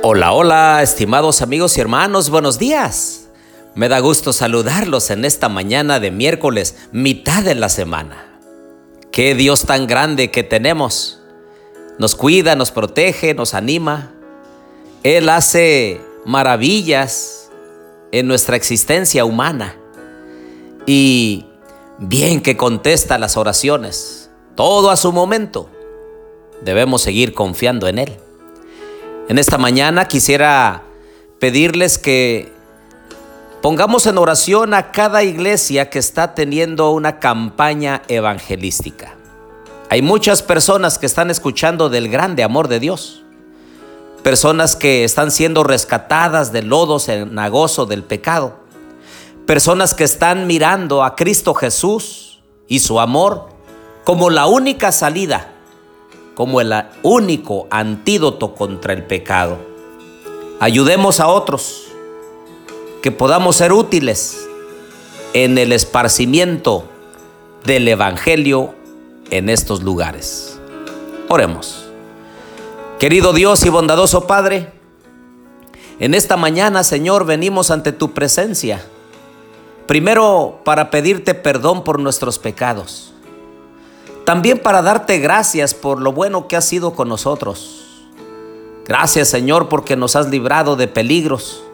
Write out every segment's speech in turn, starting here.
Hola, estimados amigos y hermanos, buenos días. Me da gusto saludarlos en esta mañana de miércoles, mitad de la semana. Qué Dios tan grande que tenemos. Nos cuida, nos protege, nos anima. Él hace maravillas en nuestra existencia humana. Y bien que contesta las oraciones, todo a su momento. Debemos seguir confiando en Él. En esta mañana quisiera pedirles que pongamos en oración a cada iglesia que está teniendo una campaña evangelística. Hay muchas personas que están escuchando del grande amor de Dios. Personas que están siendo rescatadas del lodo cenagoso del pecado. Personas que están mirando a Cristo Jesús y su amor como la única salida como el único antídoto contra el pecado. Ayudemos a otros, que podamos ser útiles en el esparcimiento del Evangelio en estos lugares. Oremos. Querido Dios y bondadoso Padre, en esta mañana, Señor, venimos ante tu presencia. Primero para pedirte perdón por nuestros pecados también para darte gracias por lo bueno que has sido con nosotros. Gracias Señor porque nos has librado de peligros.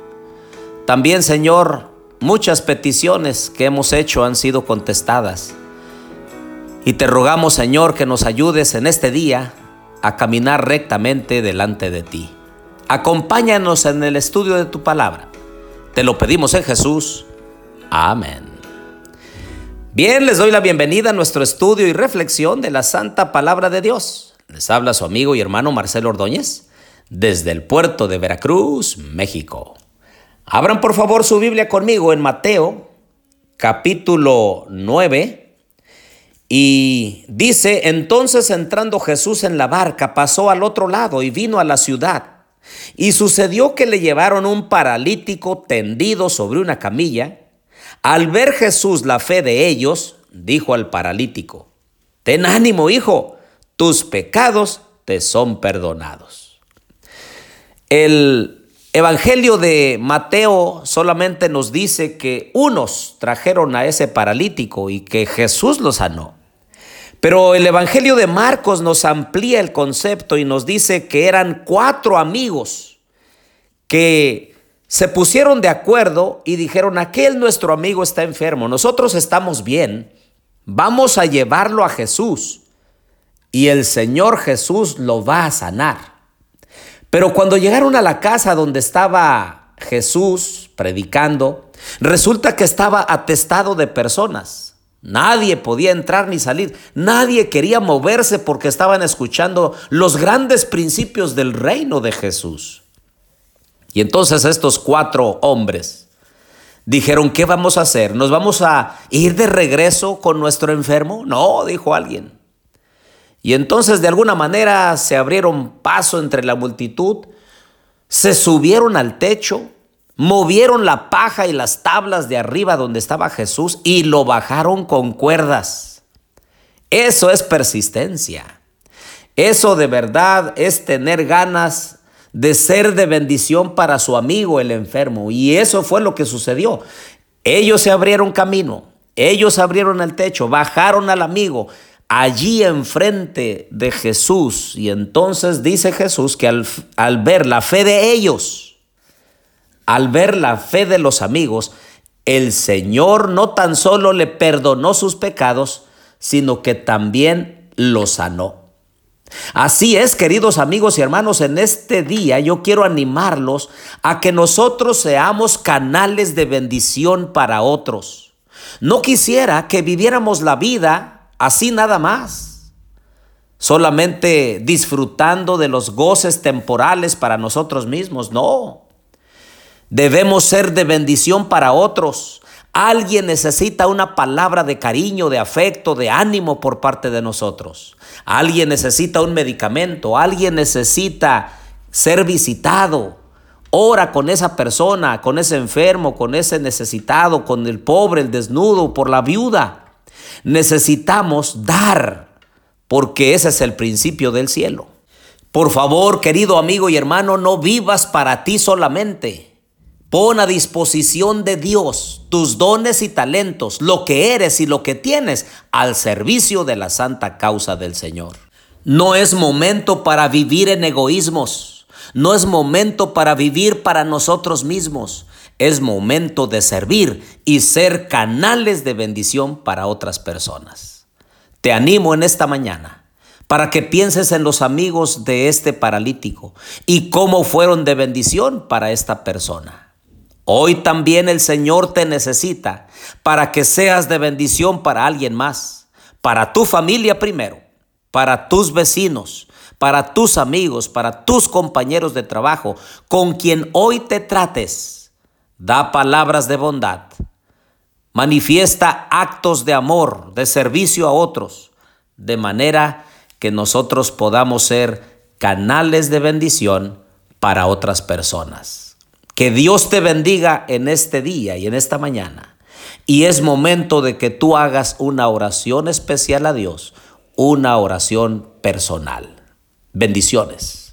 También Señor, muchas peticiones que hemos hecho han sido contestadas. Y te rogamos Señor que nos ayudes en este día a caminar rectamente delante de ti. Acompáñanos en el estudio de tu palabra. Te lo pedimos en Jesús. Amén. Bien, les doy la bienvenida a nuestro estudio y reflexión de la Santa Palabra de Dios. Les habla su amigo y hermano Marcelo Ordóñez desde el puerto de Veracruz, México. Abran por favor su Biblia conmigo en Mateo capítulo 9 y dice, entonces entrando Jesús en la barca pasó al otro lado y vino a la ciudad. Y sucedió que le llevaron un paralítico tendido sobre una camilla al ver Jesús la fe de ellos, dijo al paralítico, Ten ánimo, hijo, tus pecados te son perdonados. El Evangelio de Mateo solamente nos dice que unos trajeron a ese paralítico y que Jesús lo sanó. Pero el Evangelio de Marcos nos amplía el concepto y nos dice que eran cuatro amigos que se pusieron de acuerdo y dijeron, aquel nuestro amigo está enfermo, nosotros estamos bien, vamos a llevarlo a Jesús y el Señor Jesús lo va a sanar. Pero cuando llegaron a la casa donde estaba Jesús predicando, resulta que estaba atestado de personas. Nadie podía entrar ni salir. Nadie quería moverse porque estaban escuchando los grandes principios del reino de Jesús. Y entonces estos cuatro hombres dijeron, ¿qué vamos a hacer? ¿Nos vamos a ir de regreso con nuestro enfermo? No, dijo alguien. Y entonces de alguna manera se abrieron paso entre la multitud, se subieron al techo, movieron la paja y las tablas de arriba donde estaba Jesús y lo bajaron con cuerdas. Eso es persistencia. Eso de verdad es tener ganas de ser de bendición para su amigo el enfermo. Y eso fue lo que sucedió. Ellos se abrieron camino, ellos abrieron el techo, bajaron al amigo allí enfrente de Jesús. Y entonces dice Jesús que al, al ver la fe de ellos, al ver la fe de los amigos, el Señor no tan solo le perdonó sus pecados, sino que también los sanó. Así es, queridos amigos y hermanos, en este día yo quiero animarlos a que nosotros seamos canales de bendición para otros. No quisiera que viviéramos la vida así nada más, solamente disfrutando de los goces temporales para nosotros mismos, no. Debemos ser de bendición para otros. Alguien necesita una palabra de cariño, de afecto, de ánimo por parte de nosotros. Alguien necesita un medicamento, alguien necesita ser visitado. Ora con esa persona, con ese enfermo, con ese necesitado, con el pobre, el desnudo, por la viuda. Necesitamos dar, porque ese es el principio del cielo. Por favor, querido amigo y hermano, no vivas para ti solamente. Pon a disposición de Dios tus dones y talentos, lo que eres y lo que tienes, al servicio de la santa causa del Señor. No es momento para vivir en egoísmos. No es momento para vivir para nosotros mismos. Es momento de servir y ser canales de bendición para otras personas. Te animo en esta mañana para que pienses en los amigos de este paralítico y cómo fueron de bendición para esta persona. Hoy también el Señor te necesita para que seas de bendición para alguien más, para tu familia primero para tus vecinos, para tus amigos, para tus compañeros de trabajo, con quien hoy te trates. Da palabras de bondad. Manifiesta actos de amor, de servicio a otros, de manera que nosotros podamos ser canales de bendición para otras personas. Que Dios te bendiga en este día y en esta mañana. Y es momento de que tú hagas una oración especial a Dios una oración personal. Bendiciones.